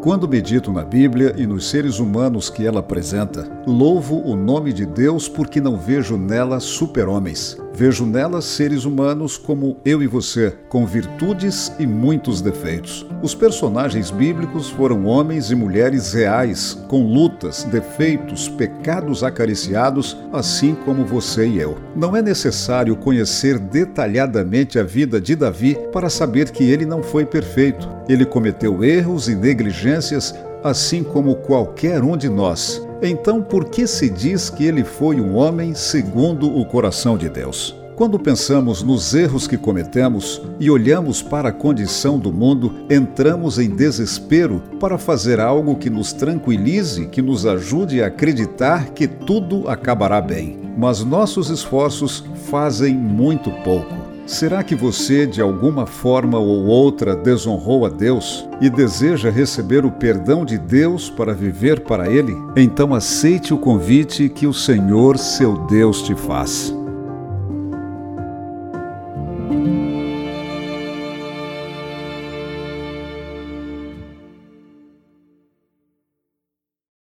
Quando medito na Bíblia e nos seres humanos que ela apresenta, louvo o nome de Deus porque não vejo nela super-homens. Vejo nelas seres humanos como eu e você, com virtudes e muitos defeitos. Os personagens bíblicos foram homens e mulheres reais, com lutas, defeitos, pecados acariciados, assim como você e eu. Não é necessário conhecer detalhadamente a vida de Davi para saber que ele não foi perfeito. Ele cometeu erros e negligências, assim como qualquer um de nós. Então, por que se diz que ele foi um homem segundo o coração de Deus? Quando pensamos nos erros que cometemos e olhamos para a condição do mundo, entramos em desespero para fazer algo que nos tranquilize, que nos ajude a acreditar que tudo acabará bem. Mas nossos esforços fazem muito pouco. Será que você, de alguma forma ou outra, desonrou a Deus e deseja receber o perdão de Deus para viver para Ele? Então aceite o convite que o Senhor, seu Deus, te faz.